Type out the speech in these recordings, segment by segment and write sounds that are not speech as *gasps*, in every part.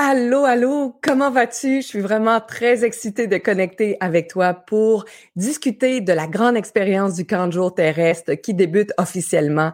Allô, allô, comment vas-tu? Je suis vraiment très excitée de connecter avec toi pour discuter de la grande expérience du camp de jour terrestre qui débute officiellement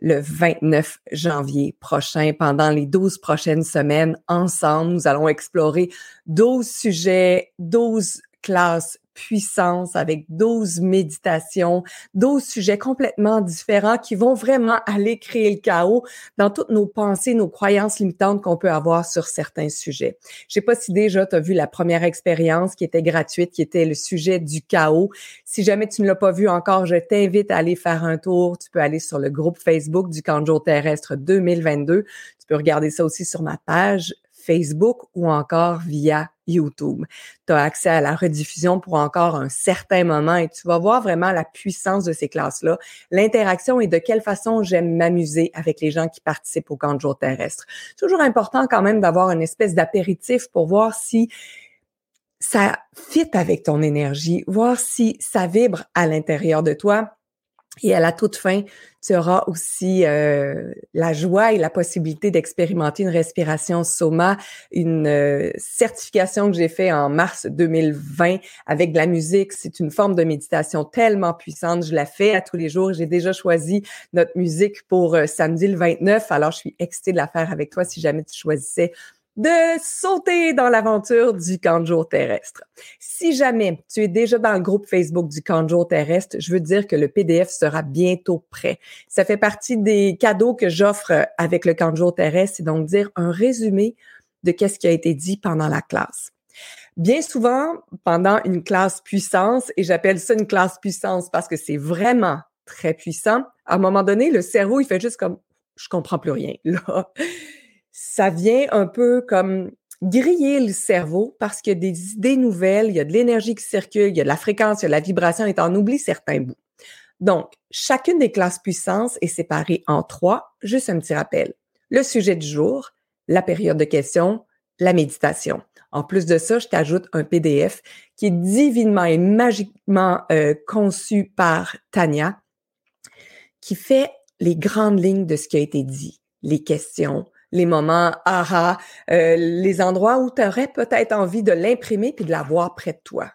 le 29 janvier prochain. Pendant les 12 prochaines semaines, ensemble, nous allons explorer 12 sujets, 12 classes puissance avec 12 méditations, 12 sujets complètement différents qui vont vraiment aller créer le chaos dans toutes nos pensées, nos croyances limitantes qu'on peut avoir sur certains sujets. Je sais pas si déjà tu as vu la première expérience qui était gratuite, qui était le sujet du chaos. Si jamais tu ne l'as pas vu encore, je t'invite à aller faire un tour. Tu peux aller sur le groupe Facebook du Canjo terrestre 2022. Tu peux regarder ça aussi sur ma page Facebook ou encore via YouTube. Tu as accès à la rediffusion pour encore un certain moment et tu vas voir vraiment la puissance de ces classes-là, l'interaction et de quelle façon j'aime m'amuser avec les gens qui participent au camp de jour terrestre. Toujours important quand même d'avoir une espèce d'apéritif pour voir si ça fit avec ton énergie, voir si ça vibre à l'intérieur de toi et à la toute fin, tu auras aussi euh, la joie et la possibilité d'expérimenter une respiration Soma, une euh, certification que j'ai fait en mars 2020 avec de la musique. C'est une forme de méditation tellement puissante. Je la fais à tous les jours. J'ai déjà choisi notre musique pour euh, samedi le 29. Alors, je suis excitée de la faire avec toi si jamais tu choisissais de sauter dans l'aventure du jour terrestre. Si jamais tu es déjà dans le groupe Facebook du jour terrestre, je veux dire que le PDF sera bientôt prêt. Ça fait partie des cadeaux que j'offre avec le jour terrestre, c'est donc dire un résumé de qu'est-ce qui a été dit pendant la classe. Bien souvent, pendant une classe puissance, et j'appelle ça une classe puissance parce que c'est vraiment très puissant, à un moment donné, le cerveau, il fait juste comme, je comprends plus rien, là ça vient un peu comme griller le cerveau parce qu'il y a des idées nouvelles, il y a de l'énergie qui circule, il y a de la fréquence, il y a de la vibration et en oublie certains bouts. Donc, chacune des classes puissance est séparée en trois. Juste un petit rappel. Le sujet du jour, la période de questions, la méditation. En plus de ça, je t'ajoute un PDF qui est divinement et magiquement euh, conçu par Tania, qui fait les grandes lignes de ce qui a été dit, les questions, les moments aha, euh, les endroits où tu aurais peut-être envie de l'imprimer puis de l'avoir près de toi.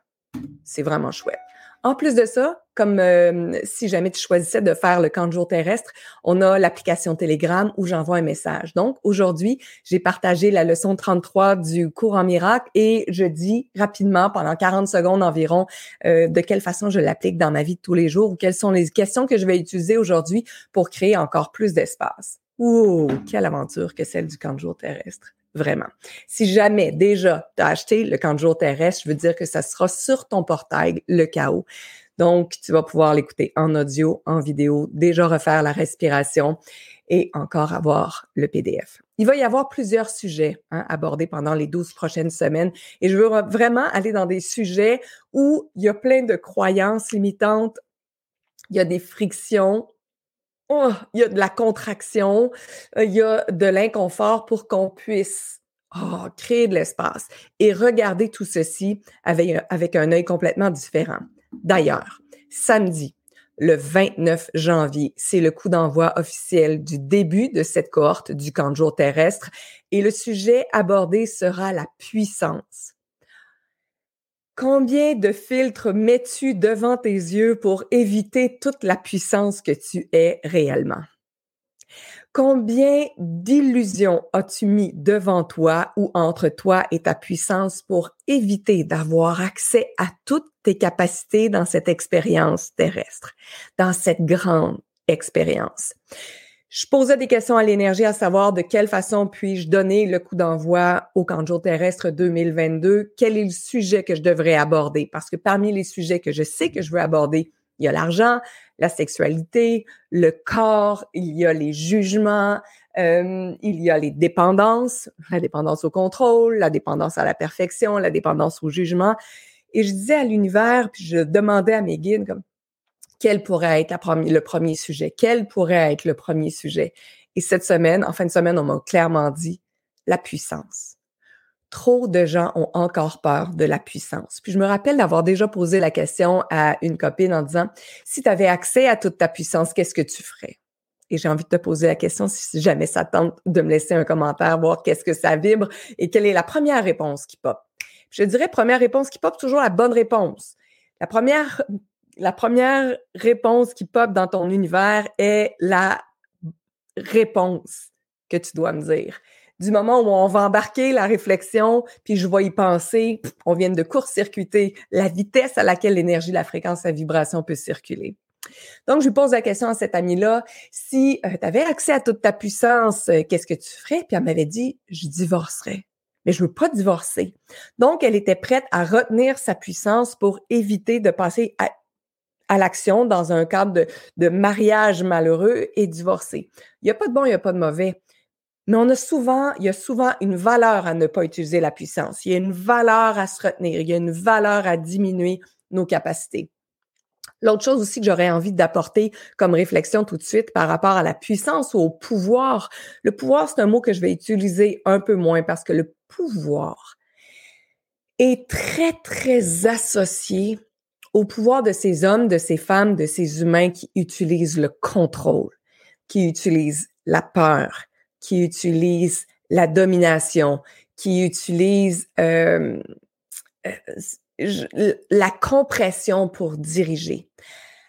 C'est vraiment chouette. En plus de ça, comme euh, si jamais tu choisissais de faire le camp de jour terrestre, on a l'application Telegram où j'envoie un message. Donc, aujourd'hui, j'ai partagé la leçon 33 du cours en miracle et je dis rapidement, pendant 40 secondes environ, euh, de quelle façon je l'applique dans ma vie de tous les jours ou quelles sont les questions que je vais utiliser aujourd'hui pour créer encore plus d'espace. Ouh, quelle aventure que celle du camp de jour terrestre. Vraiment. Si jamais déjà tu as acheté le camp de jour terrestre, je veux dire que ça sera sur ton portail, le chaos. Donc, tu vas pouvoir l'écouter en audio, en vidéo, déjà refaire la respiration et encore avoir le PDF. Il va y avoir plusieurs sujets hein, abordés pendant les 12 prochaines semaines et je veux vraiment aller dans des sujets où il y a plein de croyances limitantes, il y a des frictions, oh, il y a de la contraction, euh, il y a de l'inconfort pour qu'on puisse oh, créer de l'espace et regarder tout ceci avec, avec un œil complètement différent. D'ailleurs, samedi, le 29 janvier, c'est le coup d'envoi officiel du début de cette cohorte du camp de jour terrestre et le sujet abordé sera la puissance. Combien de filtres mets-tu devant tes yeux pour éviter toute la puissance que tu es réellement? Combien d'illusions as-tu mis devant toi ou entre toi et ta puissance pour éviter d'avoir accès à toutes tes capacités dans cette expérience terrestre, dans cette grande expérience? Je posais des questions à l'énergie à savoir de quelle façon puis-je donner le coup d'envoi au camp terrestre 2022, quel est le sujet que je devrais aborder? Parce que parmi les sujets que je sais que je veux aborder, il y a l'argent, la sexualité, le corps, il y a les jugements, euh, il y a les dépendances, la dépendance au contrôle, la dépendance à la perfection, la dépendance au jugement. Et je disais à l'univers, puis je demandais à mes guides comme quel pourrait être le premier sujet? Quel pourrait être le premier sujet? Et cette semaine, en fin de semaine, on m'a clairement dit la puissance. Trop de gens ont encore peur de la puissance. Puis je me rappelle d'avoir déjà posé la question à une copine en disant, si tu avais accès à toute ta puissance, qu'est-ce que tu ferais? Et j'ai envie de te poser la question si jamais ça tente de me laisser un commentaire, voir qu'est-ce que ça vibre et quelle est la première réponse qui pop. Je dirais première réponse qui pop, toujours la bonne réponse. La première, la première réponse qui pop dans ton univers est la réponse que tu dois me dire. Du moment où on va embarquer la réflexion, puis je vais y penser, on vient de court-circuiter la vitesse à laquelle l'énergie, la fréquence, la vibration peut circuler. Donc, je lui pose la question à cette amie-là, si euh, tu avais accès à toute ta puissance, euh, qu'est-ce que tu ferais? Puis elle m'avait dit, je divorcerais. Mais je veux pas divorcer. Donc, elle était prête à retenir sa puissance pour éviter de passer à, l'action dans un cadre de, de, mariage malheureux et divorcer. Il n'y a pas de bon, il n'y a pas de mauvais. Mais on a souvent, il y a souvent une valeur à ne pas utiliser la puissance. Il y a une valeur à se retenir. Il y a une valeur à diminuer nos capacités. L'autre chose aussi que j'aurais envie d'apporter comme réflexion tout de suite par rapport à la puissance ou au pouvoir. Le pouvoir, c'est un mot que je vais utiliser un peu moins parce que le pouvoir est très, très associé au pouvoir de ces hommes, de ces femmes, de ces humains qui utilisent le contrôle, qui utilisent la peur, qui utilisent la domination, qui utilisent euh, euh, la compression pour diriger.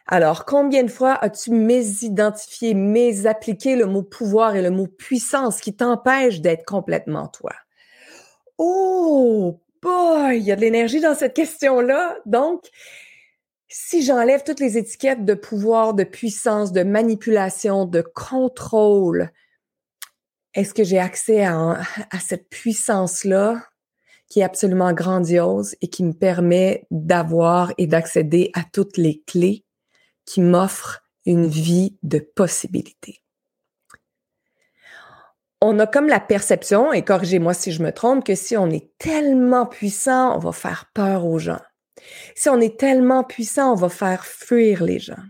Alors, combien de fois as-tu mésidentifié, mésappliqué le mot pouvoir et le mot puissance qui t'empêchent d'être complètement toi? Oh, boy, il y a de l'énergie dans cette question-là. Donc, si j'enlève toutes les étiquettes de pouvoir, de puissance, de manipulation, de contrôle, est-ce que j'ai accès à, cette puissance-là qui est absolument grandiose et qui me permet d'avoir et d'accéder à toutes les clés qui m'offrent une vie de possibilités? on a comme la perception, et corrigez-moi si je me trompe, que si on est tellement puissant, on va faire peur aux gens. Si on est tellement puissant, on va faire fuir les gens.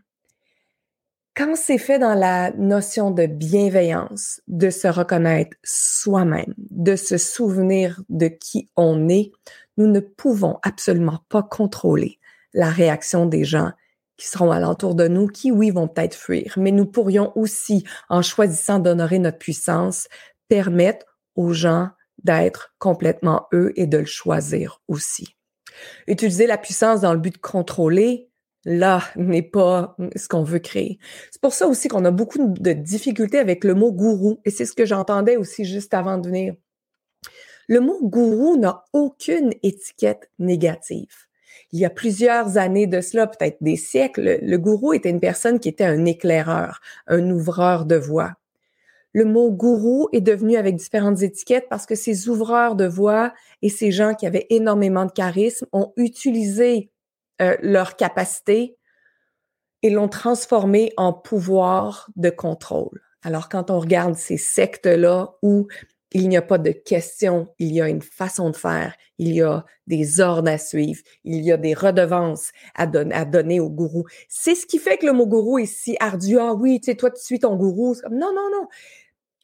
Quand c'est fait dans la notion de bienveillance, de se reconnaître soi-même, de se souvenir de qui on est, nous ne pouvons absolument pas contrôler la réaction des gens qui seront alentour de nous, qui, oui, vont peut-être fuir, mais nous pourrions aussi, en choisissant d'honorer notre puissance, permettre aux gens d'être complètement eux et de le choisir aussi. Utiliser la puissance dans le but de contrôler, là, n'est pas ce qu'on veut créer. C'est pour ça aussi qu'on a beaucoup de difficultés avec le mot gourou, et c'est ce que j'entendais aussi juste avant de venir. Le mot gourou n'a aucune étiquette négative il y a plusieurs années de cela, peut-être des siècles, le gourou était une personne qui était un éclaireur, un ouvreur de voie. Le mot gourou est devenu avec différentes étiquettes parce que ces ouvreurs de voie et ces gens qui avaient énormément de charisme ont utilisé euh, leur capacité et l'ont transformé en pouvoir de contrôle. Alors, quand on regarde ces sectes-là où il n'y a pas de question, il y a une façon de faire, il y a des ordres à suivre, il y a des redevances à, à donner au gourou. C'est ce qui fait que le mot gourou est si ardu. Ah oui, tu sais, toi, tu suis ton gourou. Non, non, non.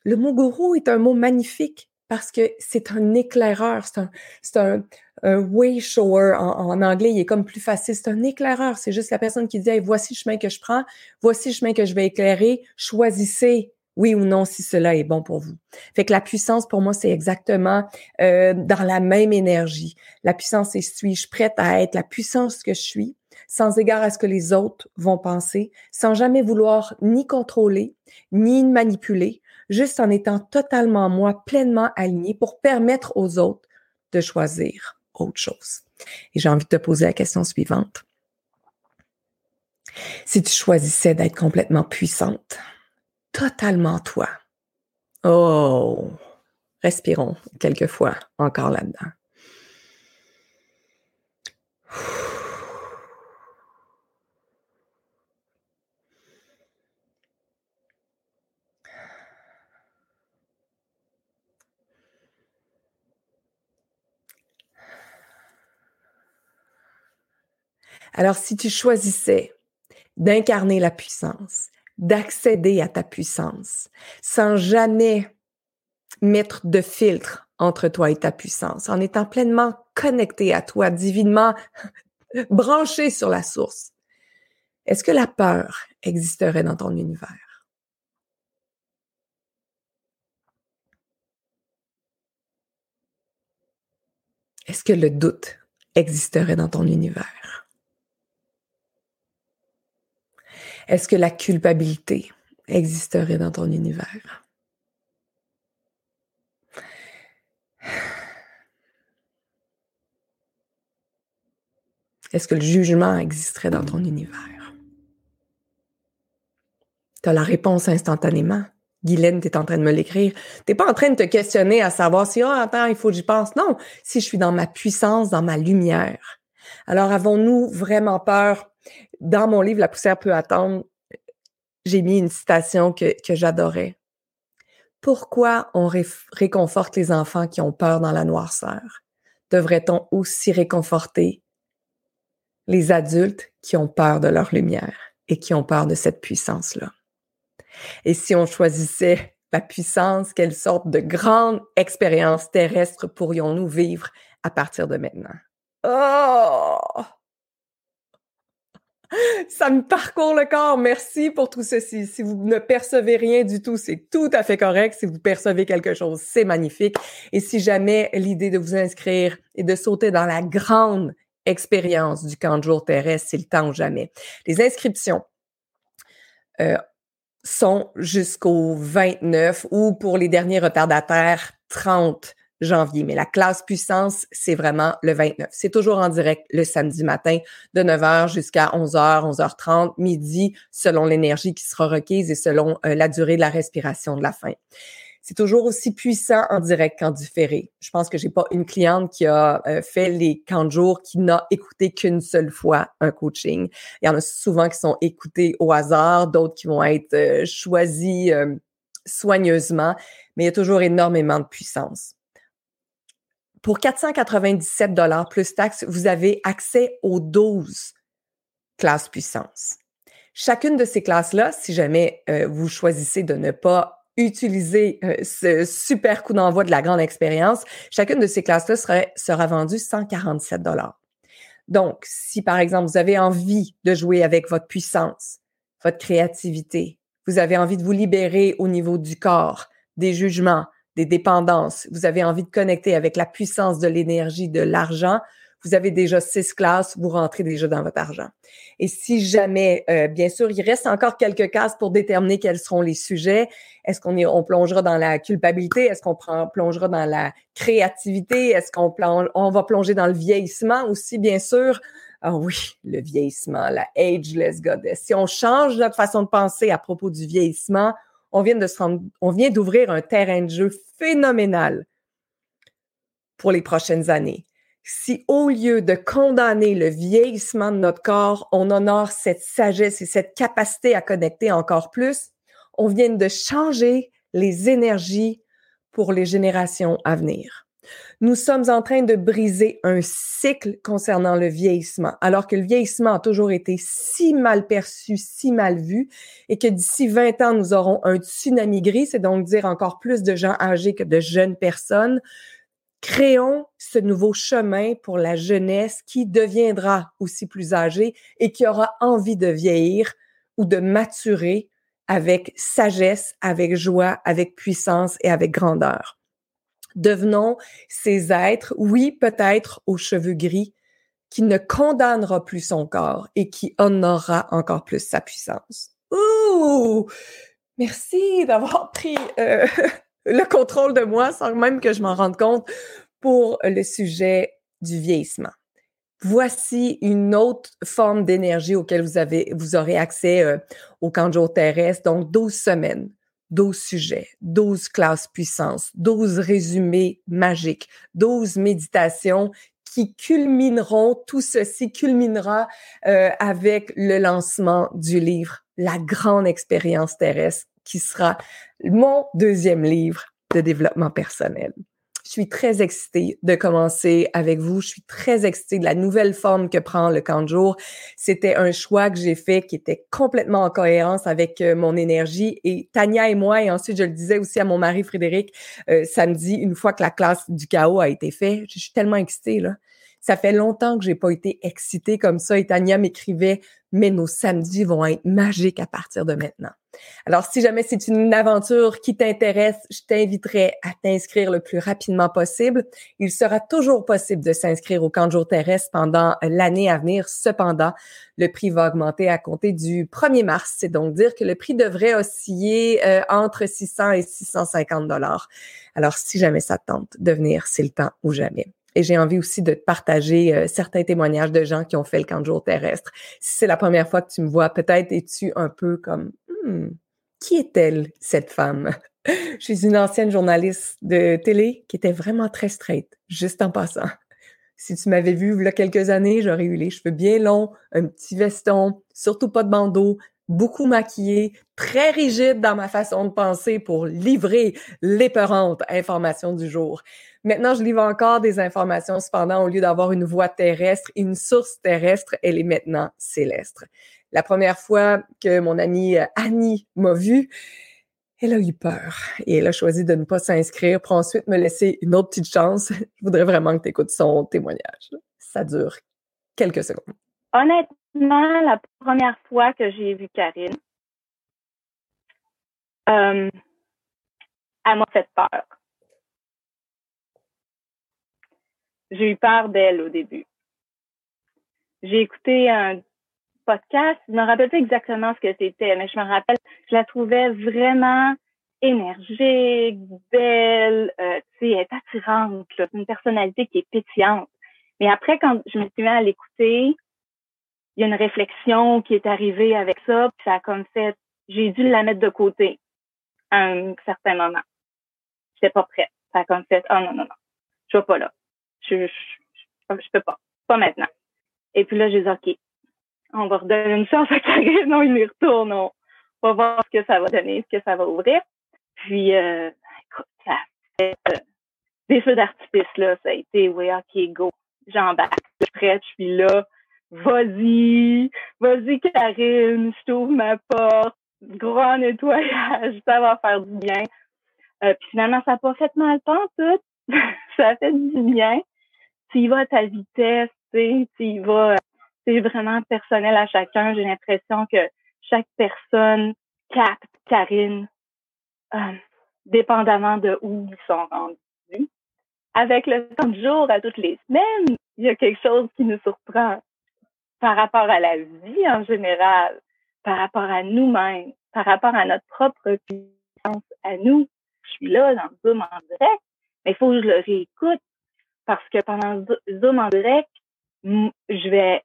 Le mot gourou est un mot magnifique parce que c'est un éclaireur, c'est un, c'est way shower en, anglais, il est comme plus facile. C'est un éclaireur, c'est juste la personne qui dit voici le chemin que je prends, voici le chemin que je vais éclairer, choisissez oui ou non si cela est bon pour vous. Fait que la puissance, pour moi, c'est exactement euh, dans la même énergie. La puissance est suis-je prête à être la puissance que je suis, sans égard à ce que les autres vont penser, sans jamais vouloir ni contrôler, ni manipuler, juste en étant totalement moi, pleinement aligné pour permettre aux autres de choisir autre chose. Et j'ai envie de te poser la question suivante. Si tu choisissais d'être complètement puissante, totalement toi. Oh, respirons quelquefois encore là-dedans. Alors, si tu choisissais d'incarner la puissance, d'accéder à ta puissance, sans jamais mettre de filtre entre toi et ta puissance, en étant pleinement connecté à toi, divinement *laughs* branché sur la source, est-ce que la peur existerait dans ton univers? Est-ce que le doute existerait dans ton univers? Est-ce que la culpabilité existerait dans ton univers? Est-ce que le jugement existerait dans ton univers? Tu as la réponse instantanément. Guylaine, tu es en train de me l'écrire. Tu pas en train de te questionner à savoir si, oh, attends, il faut que j'y pense. Non, si je suis dans ma puissance, dans ma lumière. Alors, avons-nous vraiment peur? Dans mon livre, La poussière peut attendre, j'ai mis une citation que, j'adorais. Pourquoi on réconforte les enfants qui ont peur dans la noirceur? Devrait-on aussi réconforter les adultes qui ont peur de leur lumière et qui ont peur de cette puissance-là? Et si on choisissait la puissance, quelle sorte de grande expérience terrestre pourrions-nous vivre à partir de maintenant? Oh! Ça me parcourt le corps. Merci pour tout ceci. Si vous ne percevez rien du tout, c'est tout à fait correct. Si vous percevez quelque chose, c'est magnifique. Et si jamais l'idée de vous inscrire et de sauter dans la grande expérience du camp de jour terrestre, c'est le temps ou jamais. Les inscriptions euh, sont jusqu'au 29 ou pour les derniers retardataires, 30 janvier. Mais la classe puissance, c'est vraiment le 29. C'est toujours en direct le samedi matin de 9h jusqu'à 11h, 11h30, midi, selon l'énergie qui sera requise et selon euh, la durée de la respiration de la fin. C'est toujours aussi puissant en direct qu'en différé. Je pense que j'ai pas une cliente qui a euh, fait les camps de jour qui n'a écouté qu'une seule fois un coaching. Il y en a souvent qui sont écoutés au hasard, d'autres qui vont être euh, choisis soigneusement, mais il y a toujours énormément de puissance. Pour 497 dollars plus taxes, vous avez accès aux 12 classes puissance. Chacune de ces classes-là, si jamais euh, vous choisissez de ne pas utiliser euh, ce super coup d'envoi de la grande expérience, chacune de ces classes-là sera, sera vendue 147 dollars. Donc, si par exemple vous avez envie de jouer avec votre puissance, votre créativité, vous avez envie de vous libérer au niveau du corps, des jugements, des dépendances, vous avez envie de connecter avec la puissance de l'énergie, de l'argent, vous avez déjà six classes, vous rentrez déjà dans votre argent. Et si jamais, euh, bien sûr, il reste encore quelques cases pour déterminer quels seront les sujets. Est-ce qu'on on plongera dans la culpabilité? Est-ce qu'on plongera dans la créativité? Est-ce qu'on on va plonger dans le vieillissement aussi, bien sûr? Ah oui, le vieillissement, la ageless goddess. Si on change notre façon de penser à propos du vieillissement, on vient de se on vient d'ouvrir un terrain de jeu phénoménal pour les prochaines années. Si au lieu de condamner le vieillissement de notre corps, on honore cette sagesse et cette capacité à connecter encore plus, on vient de changer les énergies pour les générations à venir. Nous sommes en train de briser un cycle concernant le vieillissement, alors que le vieillissement a toujours été si mal perçu, si mal vu, et que d'ici 20 ans, nous aurons un tsunami gris, c'est donc dire encore plus de gens âgés que de jeunes personnes. Créons ce nouveau chemin pour la jeunesse qui deviendra aussi plus âgée et qui aura envie de vieillir ou de maturer avec sagesse, avec joie, avec puissance et avec grandeur. Devenons ces êtres, oui, peut-être aux cheveux gris, qui ne condamnera plus son corps et qui honorera encore plus sa puissance. Ouh! Merci d'avoir *laughs* pris euh, le contrôle de moi sans même que je m'en rende compte pour le sujet du vieillissement. Voici une autre forme d'énergie auquel vous avez, vous aurez accès euh, au camp terrestre, donc 12 semaines. 12 sujets, 12 classes puissance, 12 résumés magiques, 12 méditations qui culmineront, tout ceci culminera euh, avec le lancement du livre La grande expérience terrestre, qui sera mon deuxième livre de développement personnel. Je suis très excitée de commencer avec vous. Je suis très excitée de la nouvelle forme que prend le camp de jour. C'était un choix que j'ai fait qui était complètement en cohérence avec euh, mon énergie. Et Tania et moi, et ensuite je le disais aussi à mon mari Frédéric euh, samedi, une fois que la classe du chaos a été faite, je suis tellement excitée là. Ça fait longtemps que j'ai pas été excitée comme ça. Et Tania m'écrivait, mais nos samedis vont être magiques à partir de maintenant. Alors, si jamais c'est une aventure qui t'intéresse, je t'inviterai à t'inscrire le plus rapidement possible. Il sera toujours possible de s'inscrire au camp de jour terrestre pendant l'année à venir. Cependant, le prix va augmenter à compter du 1er mars. C'est donc dire que le prix devrait osciller euh, entre 600 et 650 dollars. Alors, si jamais ça tente de venir, c'est le temps ou jamais. Et j'ai envie aussi de te partager euh, certains témoignages de gens qui ont fait le camp de jour terrestre. Si c'est la première fois que tu me vois, peut-être es-tu un peu comme hmm, qui est-elle, cette femme? *laughs* Je suis une ancienne journaliste de télé qui était vraiment très straight, juste en passant. Si tu m'avais vu il y a quelques années, j'aurais eu les cheveux bien longs, un petit veston, surtout pas de bandeau, beaucoup maquillée, très rigide dans ma façon de penser pour livrer l'épeurante information du jour. Maintenant, je livre encore des informations, cependant, au lieu d'avoir une voie terrestre, une source terrestre, elle est maintenant céleste. La première fois que mon amie euh, Annie m'a vue, elle a eu peur et elle a choisi de ne pas s'inscrire pour ensuite me laisser une autre petite chance. *laughs* Je voudrais vraiment que tu écoutes son témoignage. Ça dure quelques secondes. Honnêtement, la première fois que j'ai vu Karine, euh, elle m'a fait peur. J'ai eu peur d'elle au début. J'ai écouté un podcast. Je me rappelle pas exactement ce que c'était, mais je me rappelle, je la trouvais vraiment énergique, belle, euh, tu sais, elle est attirante, c'est une personnalité qui est pétillante. Mais après, quand je me suis mis à l'écouter, il y a une réflexion qui est arrivée avec ça, puis ça a comme fait, j'ai dû la mettre de côté à un certain moment. J'étais pas prête. Ça a comme fait, oh non, non, non, je vais pas là. Je, je, je, peux pas. Pas maintenant. Et puis là, j'ai dit, OK, on va redonner une chance à Karine, non, il y retourne, on va voir ce que ça va donner, ce que ça va ouvrir. Puis, euh, écoute, ça a fait euh, des feux d'artifice, là, ça a été, oui, OK, go, j'embarque, je suis prête, je suis là, vas-y, vas-y, Karine, je t'ouvre ma porte, grand nettoyage, ça va faire du bien. Euh, puis finalement, ça n'a pas fait mal temps, tout. *laughs* ça a fait du bien. Tu y vas à ta vitesse, tu y vas c'est vraiment personnel à chacun. J'ai l'impression que chaque personne capte Karine, euh, dépendamment de où ils sont rendus. Avec le temps de jour, à toutes les semaines, il y a quelque chose qui nous surprend par rapport à la vie en général, par rapport à nous-mêmes, par rapport à notre propre puissance à nous. Je suis là dans Zoom en direct, mais il faut que je le réécoute parce que pendant Zoom en direct, je vais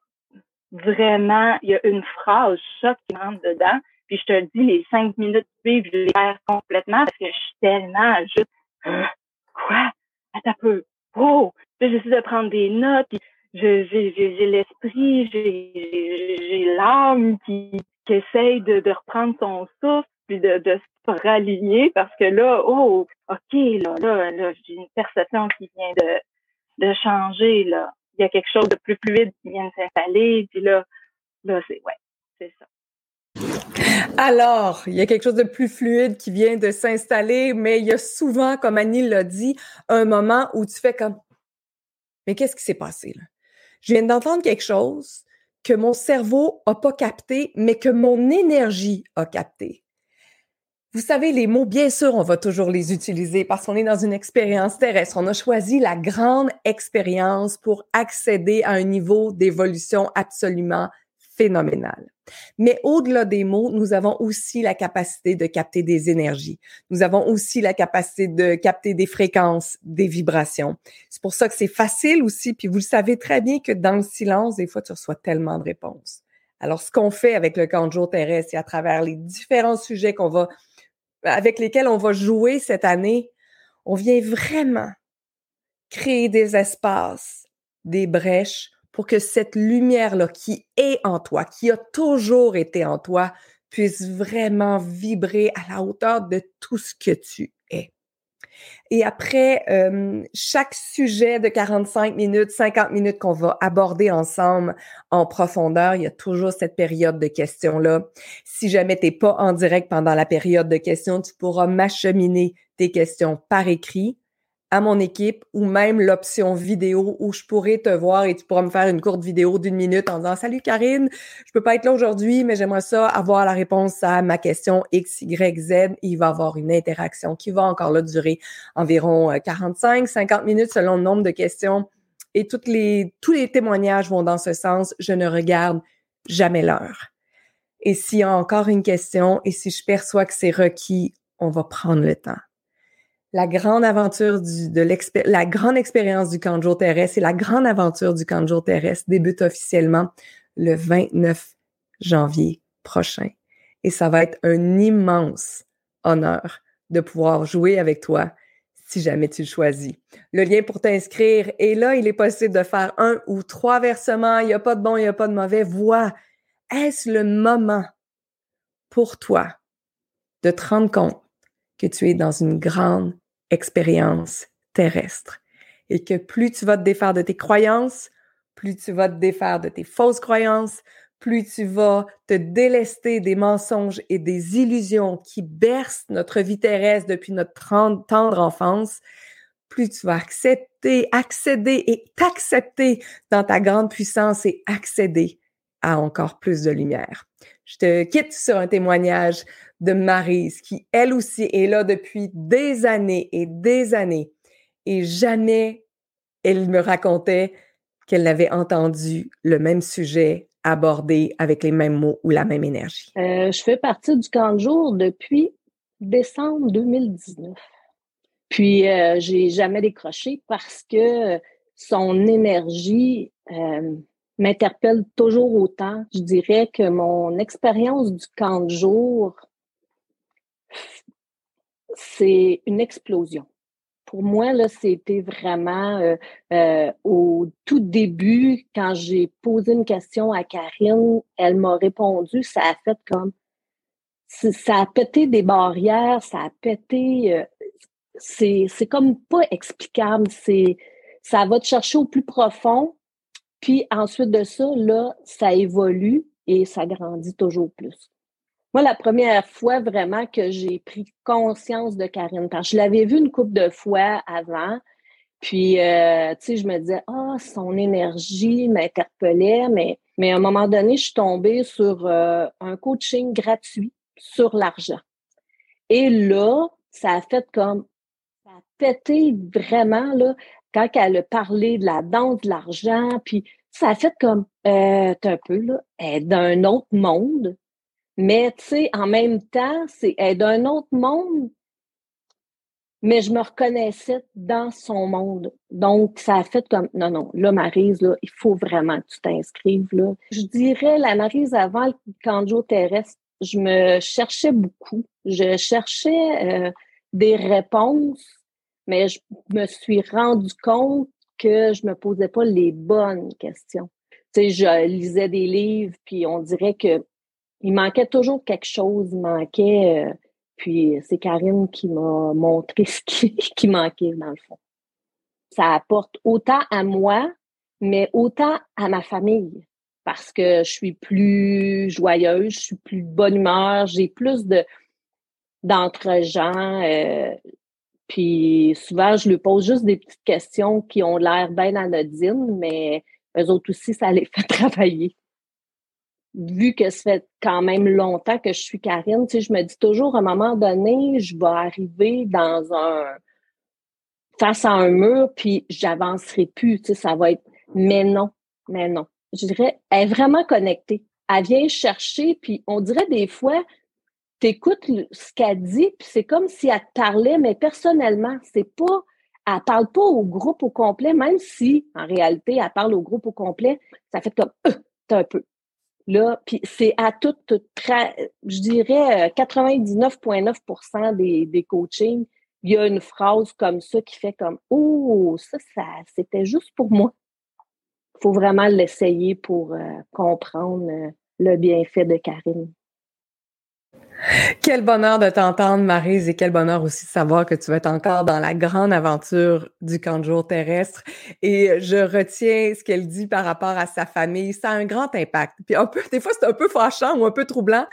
vraiment, il y a une phrase choc qui rentre dedans. Puis je te dis, les cinq minutes suivent, je les perds complètement parce que je suis tellement juste *gasps* quoi? Attends un peu. Oh! Puis j'essaie de prendre des notes, puis j'ai l'esprit, j'ai l'âme qui, qui essaye de, de reprendre son souffle, puis de, de se raligner parce que là, oh, OK, là, là, là, j'ai une perception qui vient de, de changer, là il y a quelque chose de plus fluide qui vient de s'installer. Puis là, là, c'est, ouais, c'est ça. Alors, il y a quelque chose de plus fluide qui vient de s'installer, mais il y a souvent, comme Annie l'a dit, un moment où tu fais comme, mais qu'est-ce qui s'est passé là? Je viens d'entendre quelque chose que mon cerveau a pas capté, mais que mon énergie a capté. Vous savez, les mots, bien sûr, on va toujours les utiliser parce qu'on est dans une expérience terrestre. On a choisi la grande expérience pour accéder à un niveau d'évolution absolument phénoménal. Mais au-delà des mots, nous avons aussi la capacité de capter des énergies. Nous avons aussi la capacité de capter des fréquences, des vibrations. C'est pour ça que c'est facile aussi, puis vous le savez très bien que dans le silence, des fois, tu reçois tellement de réponses. Alors, ce qu'on fait avec le camp de jour terrestre et à travers les différents sujets qu'on va avec lesquels on va jouer cette année, on vient vraiment créer des espaces, des brèches pour que cette lumière-là qui est en toi, qui a toujours été en toi, puisse vraiment vibrer à la hauteur de tout ce que tu es. Et après euh, chaque sujet de 45 minutes, 50 minutes qu'on va aborder ensemble en profondeur, il y a toujours cette période de questions-là. Si jamais tu n'es pas en direct pendant la période de questions, tu pourras m'acheminer tes questions par écrit à mon équipe ou même l'option vidéo où je pourrais te voir et tu pourras me faire une courte vidéo d'une minute en disant Salut Karine, je peux pas être là aujourd'hui, mais j'aimerais ça avoir la réponse à ma question X, Y, Z. Il va y avoir une interaction qui va encore là durer environ 45, euh, 50 minutes selon le nombre de questions. Et toutes les, tous les témoignages vont dans ce sens. Je ne regarde jamais l'heure. Et s'il y a encore une question et si je perçois que c'est requis, on va prendre le temps la grande aventure du, de la grande expérience du camp de jour terrestre et la grande aventure du camp de jour terrestre débute officiellement le 29 janvier prochain. Et ça va être un immense honneur de pouvoir jouer avec toi si jamais tu le choisis. Le lien pour t'inscrire est là. Il est possible de faire un ou trois versements. Il n'y a pas de bon, il n'y a pas de mauvais. Vois, est-ce le moment pour toi de te rendre compte que tu es dans une grande expérience terrestre. Et que plus tu vas te défaire de tes croyances, plus tu vas te défaire de tes fausses croyances, plus tu vas te délester des mensonges et des illusions qui bercent notre vie terrestre depuis notre tendre enfance, plus tu vas accepter, accéder et t'accepter dans ta grande puissance et accéder à encore plus de lumière. Je te quitte sur un témoignage de Marise, qui elle aussi est là depuis des années et des années. Et jamais elle me racontait qu'elle n'avait entendu le même sujet abordé avec les mêmes mots ou la même énergie. Euh, je fais partie du camp de jour depuis décembre 2019. Puis, euh, j'ai jamais décroché parce que son énergie euh, m'interpelle toujours autant. Je dirais que mon expérience du camp de jour c'est une explosion. Pour moi, là, c'était vraiment euh, euh, au tout début, quand j'ai posé une question à Karine, elle m'a répondu, ça a fait comme ça a pété des barrières, ça a pété. Euh, c'est, comme pas explicable. C'est ça va te chercher au plus profond. Puis ensuite de ça, là, ça évolue et ça grandit toujours plus. Moi, la première fois vraiment que j'ai pris conscience de Karine, parce que je l'avais vue une couple de fois avant, puis, euh, tu sais, je me disais, ah, son énergie m'interpellait, mais, mais à un moment donné, je suis tombée sur euh, un coaching gratuit sur l'argent. Et là, ça a fait comme, ça a pété vraiment, là, quand elle a parlé de la danse de l'argent, puis ça a fait comme, euh, un peu, là, d'un autre monde. Mais, tu sais, en même temps, c'est d'un autre monde, mais je me reconnaissais dans son monde. Donc, ça a fait comme, non, non, là, Marise, là, il faut vraiment que tu t'inscrives, là. Je dirais, la Marise avant le canjo terrestre, je me cherchais beaucoup. Je cherchais euh, des réponses, mais je me suis rendu compte que je me posais pas les bonnes questions. Tu sais, je lisais des livres, puis on dirait que il manquait toujours quelque chose, il manquait. Euh, puis c'est Karine qui m'a montré *laughs* ce qui, qui manquait dans le fond. Ça apporte autant à moi, mais autant à ma famille parce que je suis plus joyeuse, je suis plus de bonne humeur, j'ai plus de d'entre-gens. Euh, puis souvent, je lui pose juste des petites questions qui ont l'air bien anodines, mais eux autres aussi, ça les *laughs* fait travailler vu que ça fait quand même longtemps que je suis Karine, tu sais, je me dis toujours, à un moment donné, je vais arriver dans un face à un mur, puis j'avancerai plus, tu sais, ça va être mais non, mais non. Je dirais, elle est vraiment connectée. Elle vient chercher, puis on dirait des fois, t'écoutes ce qu'elle dit, puis c'est comme si elle te parlait, mais personnellement, c'est pas, elle parle pas au groupe au complet, même si, en réalité, elle parle au groupe au complet, ça fait comme, euh, un peu. Là, puis c'est à tout, je dirais 99,9% euh, des, des coachings, il y a une phrase comme ça qui fait comme Oh, ça, ça c'était juste pour moi. Il faut vraiment l'essayer pour euh, comprendre euh, le bienfait de Karine. Quel bonheur de t'entendre, Marise, et quel bonheur aussi de savoir que tu vas être encore dans la grande aventure du camp de jour terrestre. Et je retiens ce qu'elle dit par rapport à sa famille. Ça a un grand impact. Puis un peu, des fois, c'est un peu fâchant ou un peu troublant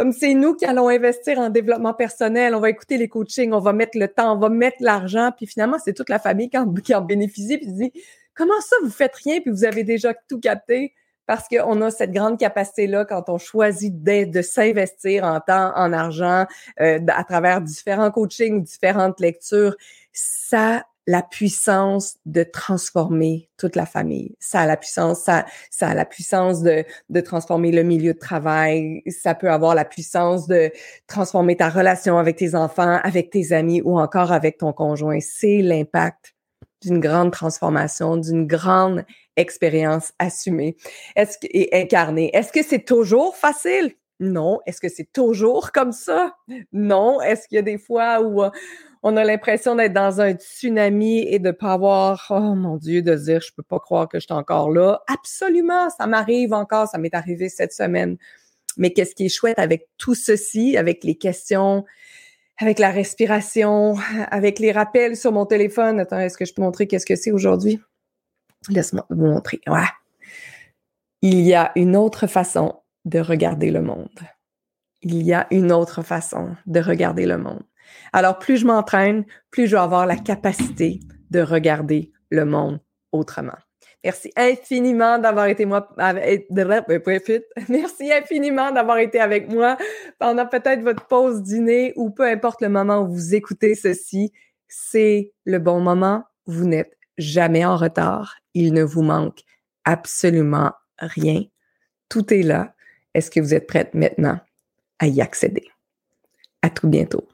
comme c'est nous qui allons investir en développement personnel, on va écouter les coachings, on va mettre le temps, on va mettre l'argent, puis finalement, c'est toute la famille qui en, qui en bénéficie, puis dit, comment ça, vous faites rien, puis vous avez déjà tout capté? Parce qu'on a cette grande capacité-là quand on choisit de, de s'investir en temps, en argent, euh, à travers différents coachings, différentes lectures. Ça la puissance de transformer toute la famille. Ça a la puissance, ça, ça a la puissance de, de transformer le milieu de travail. Ça peut avoir la puissance de transformer ta relation avec tes enfants, avec tes amis ou encore avec ton conjoint. C'est l'impact d'une grande transformation, d'une grande expérience assumée est-ce que, et incarnée. Est-ce que c'est toujours facile? Non. Est-ce que c'est toujours comme ça? Non. Est-ce qu'il y a des fois où euh, on a l'impression d'être dans un tsunami et de pas avoir, oh mon Dieu, de dire, je peux pas croire que je suis encore là? Absolument, ça m'arrive encore, ça m'est arrivé cette semaine. Mais qu'est-ce qui est chouette avec tout ceci, avec les questions, avec la respiration, avec les rappels sur mon téléphone? Attends, est-ce que je peux montrer qu'est-ce que c'est aujourd'hui? Laisse-moi vous montrer. Il y a une autre façon de regarder le monde. Il y a une autre façon de regarder le monde. Alors, plus je m'entraîne, plus je vais avoir la capacité de regarder le monde autrement. Merci infiniment d'avoir été moi *laughs* Merci infiniment d'avoir été avec moi pendant peut-être votre pause dîner ou peu importe le moment où vous écoutez ceci. C'est le bon moment. Vous n'êtes jamais en retard. Il ne vous manque absolument rien. Tout est là. Est-ce que vous êtes prête maintenant à y accéder? À tout bientôt.